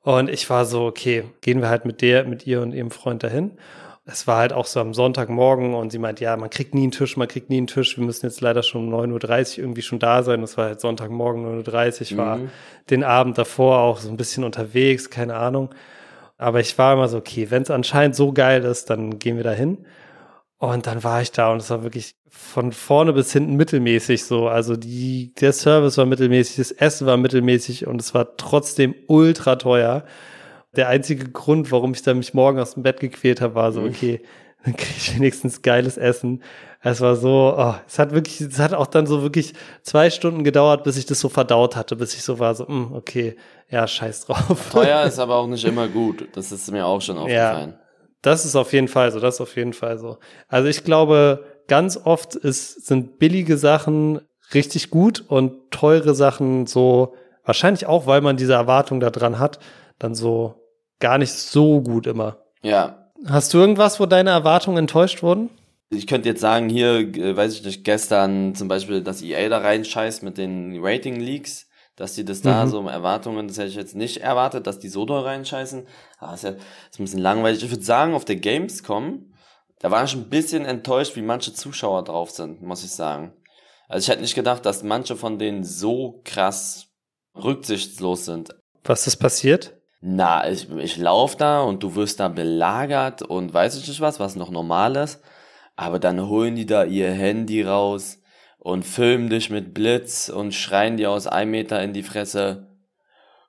Und ich war so, okay, gehen wir halt mit der, mit ihr und ihrem Freund dahin es war halt auch so am Sonntagmorgen und sie meint, ja, man kriegt nie einen Tisch, man kriegt nie einen Tisch. Wir müssen jetzt leider schon um 9.30 Uhr irgendwie schon da sein. Das war halt Sonntagmorgen 9.30 Uhr, war mhm. den Abend davor auch so ein bisschen unterwegs, keine Ahnung. Aber ich war immer so, okay, wenn es anscheinend so geil ist, dann gehen wir da hin. Und dann war ich da und es war wirklich von vorne bis hinten mittelmäßig so. Also die, der Service war mittelmäßig, das Essen war mittelmäßig und es war trotzdem ultra teuer der einzige Grund, warum ich da mich morgen aus dem Bett gequält habe, war so, mhm. okay, dann kriege ich wenigstens geiles Essen. Es war so, oh, es hat wirklich, es hat auch dann so wirklich zwei Stunden gedauert, bis ich das so verdaut hatte, bis ich so war, so, mh, hm, okay, ja, scheiß drauf. Teuer ist aber auch nicht immer gut. Das ist mir auch schon aufgefallen. Ja, das ist auf jeden Fall so, das ist auf jeden Fall so. Also ich glaube, ganz oft ist, sind billige Sachen richtig gut und teure Sachen so, wahrscheinlich auch, weil man diese Erwartung da dran hat, dann so gar nicht so gut immer. Ja. Hast du irgendwas, wo deine Erwartungen enttäuscht wurden? Ich könnte jetzt sagen, hier, äh, weiß ich nicht, gestern zum Beispiel, dass EA da reinscheißt mit den Rating-Leaks, dass die das da mhm. so Erwartungen, das hätte ich jetzt nicht erwartet, dass die so doll reinscheißen. Aber das ist ja ist ein bisschen langweilig. Ich würde sagen, auf der Gamescom, da war ich ein bisschen enttäuscht, wie manche Zuschauer drauf sind, muss ich sagen. Also ich hätte nicht gedacht, dass manche von denen so krass rücksichtslos sind. Was ist passiert? Na, ich, ich lauf da und du wirst da belagert und weiß ich nicht was, was noch normal ist. Aber dann holen die da ihr Handy raus und filmen dich mit Blitz und schreien dir aus einem Meter in die Fresse.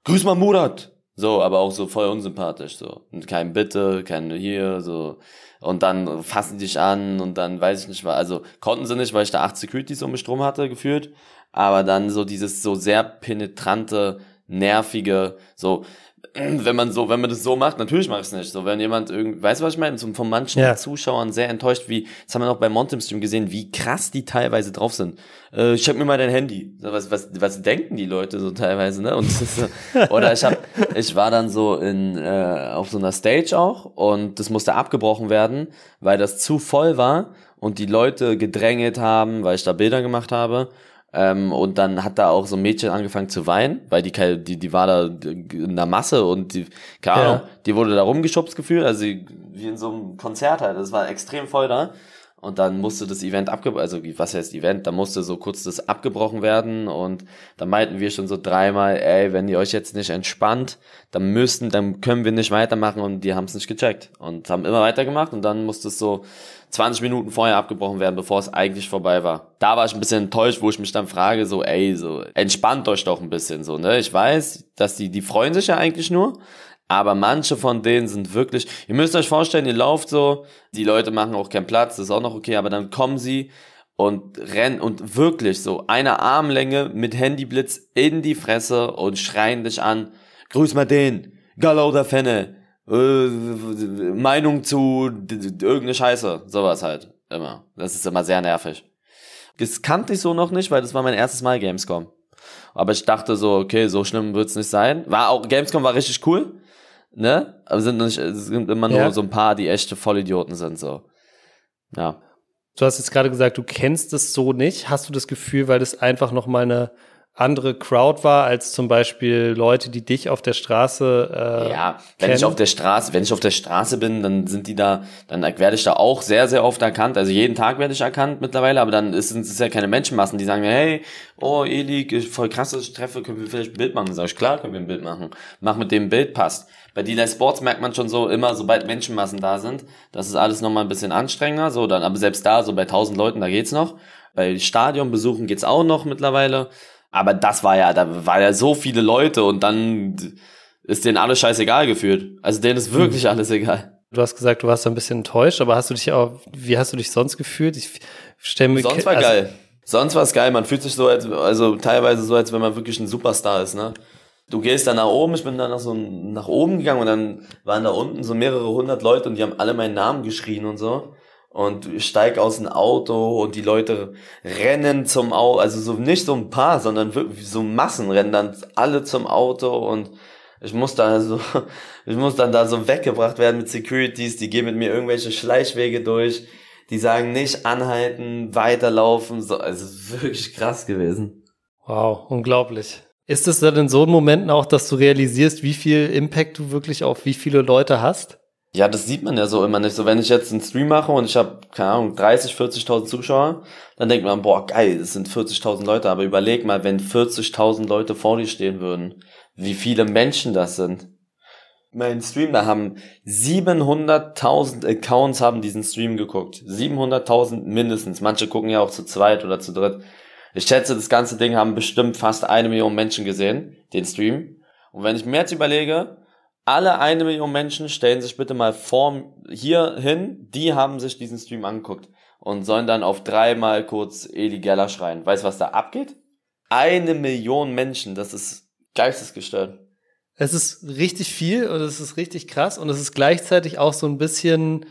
Grüß mal Murat! So, aber auch so voll unsympathisch, so. Und kein Bitte, kein hier, so. Und dann fassen die dich an und dann weiß ich nicht was. Also konnten sie nicht, weil ich da acht Securities um mich drum hatte, gefühlt. Aber dann so dieses so sehr penetrante, nervige, so, wenn man so, wenn man das so macht, natürlich mache ich es nicht. So, wenn jemand irgendwie, weißt du, was ich meine? So von manchen ja. Zuschauern sehr enttäuscht, wie, das haben wir noch bei Montem Stream gesehen, wie krass die teilweise drauf sind. Äh, check mir mal dein Handy. So, was, was, was denken die Leute so teilweise, ne? Und so, oder ich hab, ich war dann so in, äh, auf so einer Stage auch und das musste abgebrochen werden, weil das zu voll war und die Leute gedrängelt haben, weil ich da Bilder gemacht habe. Ähm, und dann hat da auch so ein Mädchen angefangen zu weinen, weil die, die, die war da in der Masse und die, keine Ahnung, ja. die wurde da rumgeschubst gefühlt, also wie in so einem Konzert halt, das war extrem voll da. Und dann musste das Event abgebrochen, also was heißt Event, da musste so kurz das abgebrochen werden und dann meinten wir schon so dreimal, ey, wenn ihr euch jetzt nicht entspannt, dann müssen, dann können wir nicht weitermachen und die haben es nicht gecheckt und haben immer weitergemacht und dann musste es so 20 Minuten vorher abgebrochen werden, bevor es eigentlich vorbei war. Da war ich ein bisschen enttäuscht, wo ich mich dann frage, so, ey, so, entspannt euch doch ein bisschen, so, ne? Ich weiß, dass die, die freuen sich ja eigentlich nur, aber manche von denen sind wirklich, ihr müsst euch vorstellen, ihr lauft so, die Leute machen auch keinen Platz, das ist auch noch okay, aber dann kommen sie und rennen und wirklich so eine Armlänge mit Handyblitz in die Fresse und schreien dich an, grüß mal den, Galau der Fenne, äh, Meinung zu irgendeine Scheiße, sowas halt, immer. Das ist immer sehr nervig. Das kannte ich so noch nicht, weil das war mein erstes Mal Gamescom. Aber ich dachte so, okay, so schlimm wird's nicht sein. War auch, Gamescom war richtig cool ne? Aber sind nicht, es sind immer nur ja. so ein paar, die echte Vollidioten sind, so. Ja. Du hast jetzt gerade gesagt, du kennst es so nicht. Hast du das Gefühl, weil das einfach nochmal eine andere Crowd war als zum Beispiel Leute, die dich auf der Straße. Äh, ja, wenn kennen. ich auf der Straße, wenn ich auf der Straße bin, dann sind die da, dann werde ich da auch sehr, sehr oft erkannt. Also jeden Tag werde ich erkannt mittlerweile, aber dann ist es ja keine Menschenmassen, die sagen mir, hey, oh Eli, voll krass, dass ich treffe, können wir vielleicht ein Bild machen? Dann sag ich, klar, können wir ein Bild machen. Mach mit dem Bild passt. Bei D-Light Sports merkt man schon so immer, sobald Menschenmassen da sind, das ist alles nochmal ein bisschen anstrengender, so dann, aber selbst da, so bei 1000 Leuten, da geht's noch. Bei Stadionbesuchen geht's auch noch mittlerweile. Aber das war ja, da war ja so viele Leute und dann ist denen alles scheißegal gefühlt. Also denen ist wirklich hm. alles egal. Du hast gesagt, du warst ein bisschen enttäuscht, aber hast du dich auch, wie hast du dich sonst gefühlt? Ich stell mir Sonst war also, geil. Sonst war es geil. Man fühlt sich so, als, also teilweise so, als wenn man wirklich ein Superstar ist, ne? Du gehst dann nach oben, ich bin dann nach so nach oben gegangen und dann waren da unten so mehrere hundert Leute und die haben alle meinen Namen geschrien und so und steig aus dem Auto und die Leute rennen zum Auto, also so nicht so ein paar, sondern wirklich so Massen rennen dann alle zum Auto und ich muss da so, ich muss dann da so weggebracht werden mit Securities, die gehen mit mir irgendwelche Schleichwege durch, die sagen nicht anhalten, weiterlaufen, so, also wirklich krass gewesen. Wow, unglaublich. Ist es dann in so Momenten auch, dass du realisierst, wie viel Impact du wirklich auf wie viele Leute hast? Ja, das sieht man ja so immer nicht. So, wenn ich jetzt einen Stream mache und ich habe, keine Ahnung, 30, 40.000 Zuschauer, dann denkt man, boah, geil, es sind 40.000 Leute. Aber überleg mal, wenn 40.000 Leute vor dir stehen würden, wie viele Menschen das sind. Mein Stream, da haben 700.000 Accounts haben diesen Stream geguckt. 700.000 mindestens. Manche gucken ja auch zu zweit oder zu dritt. Ich schätze, das ganze Ding haben bestimmt fast eine Million Menschen gesehen, den Stream. Und wenn ich mir jetzt überlege, alle eine Million Menschen stellen sich bitte mal vor hier hin, die haben sich diesen Stream angeguckt und sollen dann auf dreimal kurz Eli Geller schreien. Weißt du, was da abgeht? Eine Million Menschen, das ist geistesgestört. Es ist richtig viel und es ist richtig krass und es ist gleichzeitig auch so ein bisschen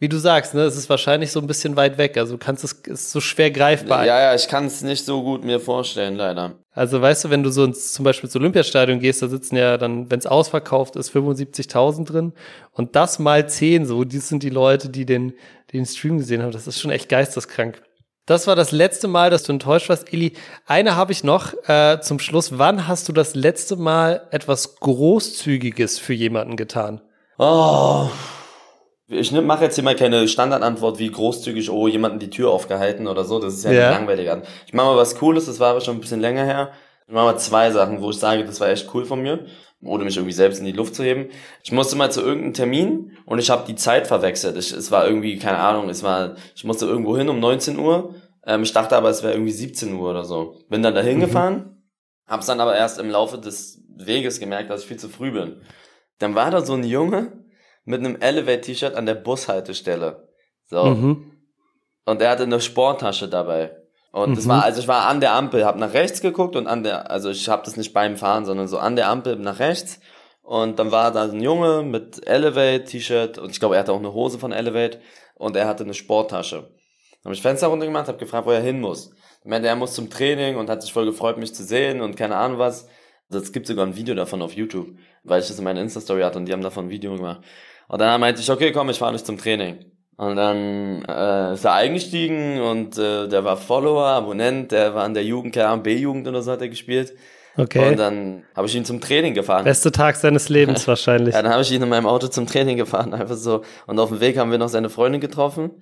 wie du sagst, ne, es ist wahrscheinlich so ein bisschen weit weg. Also du kannst es ist so schwer greifbar. Ja, ja, ich kann es nicht so gut mir vorstellen, leider. Also weißt du, wenn du so ins, zum Beispiel ins Olympiastadion gehst, da sitzen ja dann, wenn es ausverkauft ist, 75.000 drin und das mal 10 so, die sind die Leute, die den, den Stream gesehen haben. Das ist schon echt geisteskrank. Das war das letzte Mal, dass du enttäuscht warst. Eli, eine habe ich noch äh, zum Schluss. Wann hast du das letzte Mal etwas Großzügiges für jemanden getan? Oh, ich mache jetzt hier mal keine Standardantwort wie großzügig, oh, jemanden die Tür aufgehalten oder so. Das ist ja, ja. langweilig an. Ich mache mal was Cooles, das war aber schon ein bisschen länger her. Ich mache mal zwei Sachen, wo ich sage, das war echt cool von mir, ohne mich irgendwie selbst in die Luft zu heben. Ich musste mal zu irgendeinem Termin und ich habe die Zeit verwechselt. Ich, es war irgendwie, keine Ahnung, es war, ich musste irgendwo hin um 19 Uhr. Ähm, ich dachte aber, es wäre irgendwie 17 Uhr oder so. Bin dann dahin mhm. gefahren, hab's dann aber erst im Laufe des Weges gemerkt, dass ich viel zu früh bin. Dann war da so ein Junge, mit einem Elevate-T-Shirt an der Bushaltestelle. So. Mhm. Und er hatte eine Sporttasche dabei. Und mhm. das war, also ich war an der Ampel, hab nach rechts geguckt und an der, also ich hab das nicht beim Fahren, sondern so an der Ampel nach rechts. Und dann war da ein Junge mit Elevate-T-Shirt und ich glaube, er hatte auch eine Hose von Elevate und er hatte eine Sporttasche. Dann habe ich Fenster runtergemacht, habe gefragt, wo er hin muss. Ich meinte, er muss zum Training und hat sich voll gefreut, mich zu sehen und keine Ahnung was. Das gibt sogar ein Video davon auf YouTube, weil ich das in meiner Insta-Story hatte und die haben davon ein Video gemacht. Und dann meinte ich, okay, komm, ich fahre nicht zum Training. Und dann äh, ist er eingestiegen und äh, der war Follower, Abonnent, der war in der Jugend, keine Ahnung, B-Jugend oder so hat er gespielt. Okay. Und dann habe ich ihn zum Training gefahren. Beste Tag seines Lebens wahrscheinlich. ja, dann habe ich ihn in meinem Auto zum Training gefahren, einfach so. Und auf dem Weg haben wir noch seine Freundin getroffen.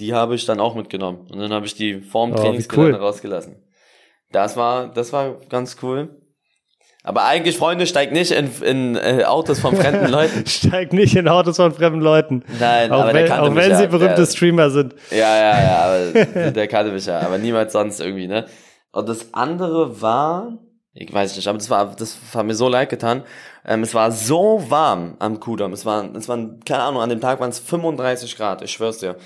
Die habe ich dann auch mitgenommen. Und dann habe ich die vorm oh, Trainingsgelände cool. rausgelassen. Das war, das war ganz cool. Aber eigentlich, Freunde, steigt nicht in, in äh, Autos von fremden Leuten. steigt nicht in Autos von fremden Leuten. Nein, auch aber wenn, der auch wenn ja. sie berühmte der, Streamer sind. Ja, ja, ja, aber der kannte mich ja, aber niemals sonst irgendwie, ne? Und das andere war, ich weiß nicht, aber das war, das hat mir so leid getan. Ähm, es war so warm am Kudamm. Es war, es waren, keine Ahnung, an dem Tag waren es 35 Grad, ich schwör's dir.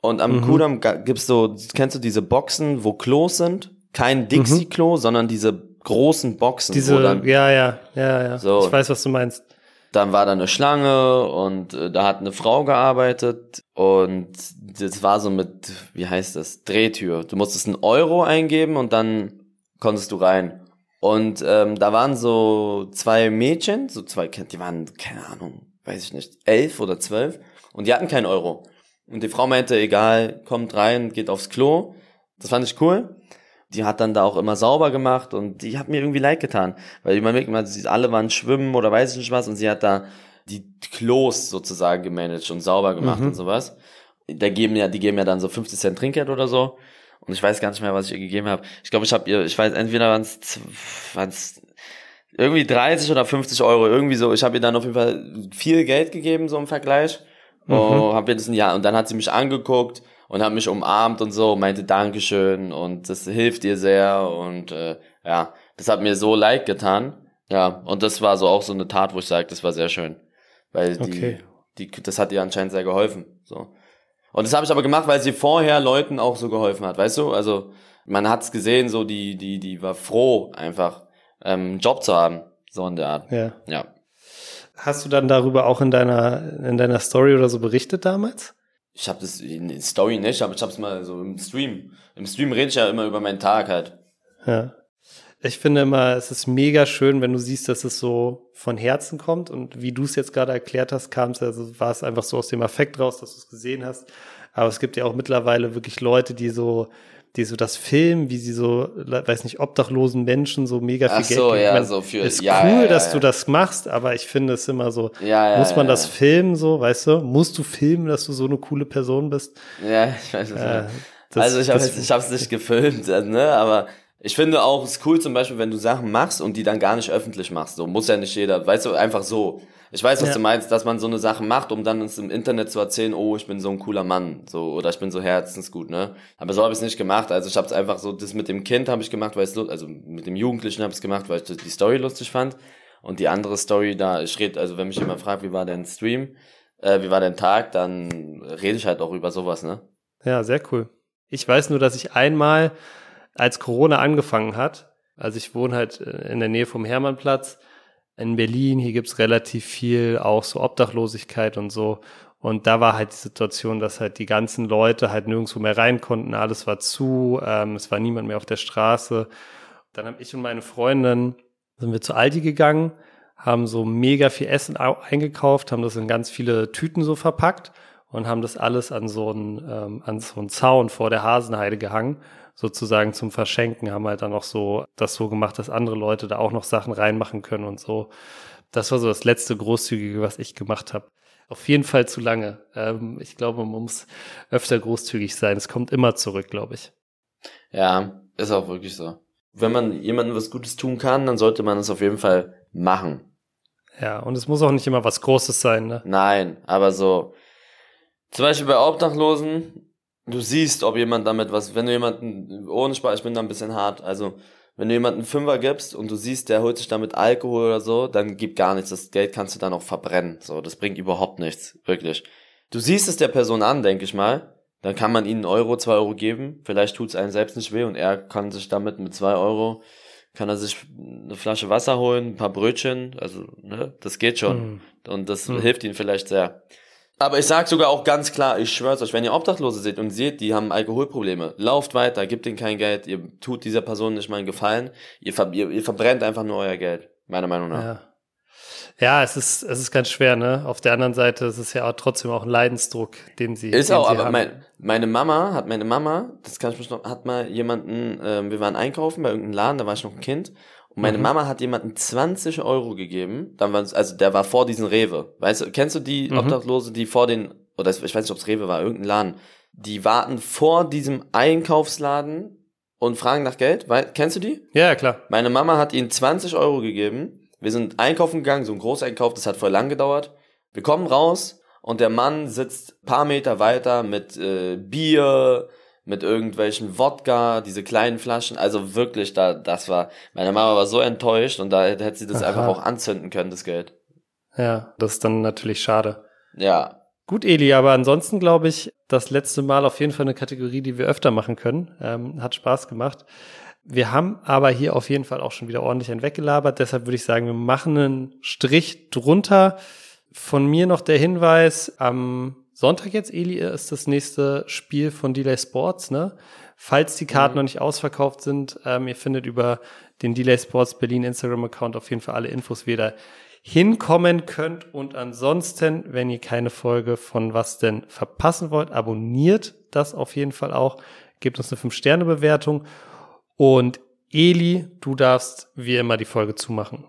Und am mhm. Kudamm gibt's so, kennst du diese Boxen, wo Klos sind? Kein Dixie-Klo, mhm. sondern diese großen Boxen. Diese, dann, ja, ja, ja, ja. So, ich weiß, was du meinst. Dann war da eine Schlange und äh, da hat eine Frau gearbeitet und das war so mit, wie heißt das, Drehtür. Du musstest einen Euro eingeben und dann konntest du rein. Und ähm, da waren so zwei Mädchen, so zwei, die waren, keine Ahnung, weiß ich nicht, elf oder zwölf und die hatten keinen Euro. Und die Frau meinte, egal, kommt rein, geht aufs Klo. Das fand ich cool. Die hat dann da auch immer sauber gemacht und die hat mir irgendwie leid getan. Weil man merkt, man, sie alle waren schwimmen oder weiß ich nicht was und sie hat da die Klos sozusagen gemanagt und sauber gemacht mhm. und sowas. Da geben ja, die geben ja dann so 50 Cent Trinkgeld oder so. Und ich weiß gar nicht mehr, was ich ihr gegeben habe. Ich glaube, ich habe ihr, ich weiß, entweder waren es irgendwie 30 oder 50 Euro, irgendwie so. Ich habe ihr dann auf jeden Fall viel Geld gegeben, so im Vergleich. Mhm. Und hab ihr das ein Jahr. Und dann hat sie mich angeguckt und hat mich umarmt und so, meinte Dankeschön und das hilft ihr sehr und äh, ja, das hat mir so leid getan. Ja, und das war so auch so eine Tat, wo ich sage, das war sehr schön. Weil die, okay. die, das hat ihr anscheinend sehr geholfen. So. Und das habe ich aber gemacht, weil sie vorher Leuten auch so geholfen hat, weißt du? Also man hat's gesehen, so die, die, die war froh, einfach ähm, einen Job zu haben. So in der Art. Ja. ja. Hast du dann darüber auch in deiner, in deiner Story oder so berichtet damals? Ich habe das in Story nicht, aber ich habe es mal so im Stream. Im Stream rede ich ja immer über meinen Tag halt. Ja. Ich finde immer, es ist mega schön, wenn du siehst, dass es so von Herzen kommt und wie du es jetzt gerade erklärt hast, kam es, also war es einfach so aus dem Affekt raus, dass du es gesehen hast. Aber es gibt ja auch mittlerweile wirklich Leute, die so die so das Film, wie sie so, weiß nicht, obdachlosen Menschen so mega viel Ach Geld so, geben. Ja, meine, so für, ist ja, cool, ja, dass du das machst, aber ich finde es immer so, muss man das filmen so, weißt du? Musst du filmen, dass du so eine coole Person bist? Ja, ich weiß es äh, das, Also ich habe ich hab's nicht gefilmt, ne, aber ich finde auch, es ist cool zum Beispiel, wenn du Sachen machst und die dann gar nicht öffentlich machst. So muss ja nicht jeder, weißt du, einfach so. Ich weiß, was ja. du meinst, dass man so eine Sache macht, um dann uns im Internet zu erzählen, oh, ich bin so ein cooler Mann, so oder ich bin so herzensgut, ne? Aber so habe ich es nicht gemacht. Also ich habe es einfach so, das mit dem Kind habe ich gemacht, weil es also mit dem Jugendlichen habe ich es gemacht, weil ich die Story lustig fand. Und die andere Story da, ich rede, also wenn mich jemand fragt, wie war dein Stream, äh, wie war dein Tag, dann rede ich halt auch über sowas, ne? Ja, sehr cool. Ich weiß nur, dass ich einmal, als Corona angefangen hat, also ich wohne halt äh, in der Nähe vom Hermannplatz, in Berlin, hier gibt's relativ viel auch so Obdachlosigkeit und so. Und da war halt die Situation, dass halt die ganzen Leute halt nirgendwo mehr rein konnten, alles war zu, ähm, es war niemand mehr auf der Straße. Dann habe ich und meine Freundin, sind wir zu Aldi gegangen, haben so mega viel Essen eingekauft, haben das in ganz viele Tüten so verpackt und haben das alles an so einen, ähm, an so einen Zaun vor der Hasenheide gehangen sozusagen zum Verschenken, haben halt dann auch so das so gemacht, dass andere Leute da auch noch Sachen reinmachen können und so. Das war so das letzte Großzügige, was ich gemacht habe. Auf jeden Fall zu lange. Ähm, ich glaube, man muss öfter großzügig sein. Es kommt immer zurück, glaube ich. Ja, ist auch wirklich so. Wenn man jemandem was Gutes tun kann, dann sollte man es auf jeden Fall machen. Ja, und es muss auch nicht immer was Großes sein, ne? Nein, aber so, zum Beispiel bei Obdachlosen, du siehst, ob jemand damit was, wenn du jemanden, ohne Spaß, ich bin da ein bisschen hart, also, wenn du jemanden Fünfer gibst und du siehst, der holt sich damit Alkohol oder so, dann gib gar nichts. Das Geld kannst du dann auch verbrennen. So, das bringt überhaupt nichts. Wirklich. Du siehst es der Person an, denke ich mal. Dann kann man ihnen einen Euro, zwei Euro geben. Vielleicht tut es einem selbst nicht weh und er kann sich damit mit zwei Euro, kann er sich eine Flasche Wasser holen, ein paar Brötchen. Also, ne, das geht schon. Mhm. Und das mhm. hilft ihnen vielleicht sehr. Aber ich sag sogar auch ganz klar, ich schwör's euch, wenn ihr Obdachlose seht und seht, die haben Alkoholprobleme, lauft weiter, gebt ihnen kein Geld, ihr tut dieser Person nicht mal einen Gefallen, ihr, ver ihr, ihr verbrennt einfach nur euer Geld, meiner Meinung nach. Ja. Ja, es ist, es ist ganz schwer, ne? Auf der anderen Seite ist es ja auch trotzdem auch ein Leidensdruck, den sie. Ist den auch, sie aber mein, meine Mama hat meine Mama, das kann ich mich noch, hat mal jemanden, ähm, wir waren einkaufen bei irgendeinem Laden, da war ich noch ein Kind und meine mhm. Mama hat jemanden 20 Euro gegeben. Dann war, also der war vor diesen Rewe. Weißt du, kennst du die mhm. Obdachlose, die vor den, oder ich weiß nicht, ob es Rewe war, irgendein Laden, die warten vor diesem Einkaufsladen und fragen nach Geld. Weil, kennst du die? Ja, klar. Meine Mama hat ihnen 20 Euro gegeben. Wir sind einkaufen gegangen, so ein Großeinkauf, das hat voll lang gedauert. Wir kommen raus und der Mann sitzt paar Meter weiter mit äh, Bier, mit irgendwelchen Wodka, diese kleinen Flaschen. Also wirklich, da, das war, meine Mama war so enttäuscht und da hätte sie das Aha. einfach auch anzünden können, das Geld. Ja, das ist dann natürlich schade. Ja. Gut, Eli, aber ansonsten glaube ich, das letzte Mal auf jeden Fall eine Kategorie, die wir öfter machen können. Ähm, hat Spaß gemacht. Wir haben aber hier auf jeden Fall auch schon wieder ordentlich ein weggelabert. Deshalb würde ich sagen, wir machen einen Strich drunter. Von mir noch der Hinweis, am Sonntag jetzt, Eli, ist das nächste Spiel von Delay Sports, ne? Falls die Karten mhm. noch nicht ausverkauft sind, ähm, ihr findet über den Delay Sports Berlin Instagram-Account auf jeden Fall alle Infos, wie ihr da hinkommen könnt. Und ansonsten, wenn ihr keine Folge von was denn verpassen wollt, abonniert das auf jeden Fall auch. Gebt uns eine 5-Sterne-Bewertung. Und Eli, du darfst wie immer die Folge zumachen.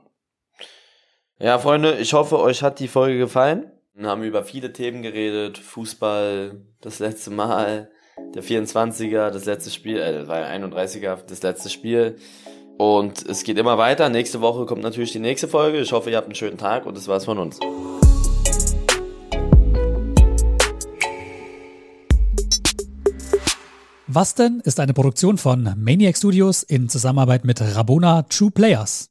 Ja, Freunde, ich hoffe, euch hat die Folge gefallen. Wir haben über viele Themen geredet. Fußball, das letzte Mal, der 24er, das letzte Spiel, äh, ja 31er, das letzte Spiel. Und es geht immer weiter. Nächste Woche kommt natürlich die nächste Folge. Ich hoffe, ihr habt einen schönen Tag und das war's von uns. Was denn ist eine Produktion von Maniac Studios in Zusammenarbeit mit Rabona True Players.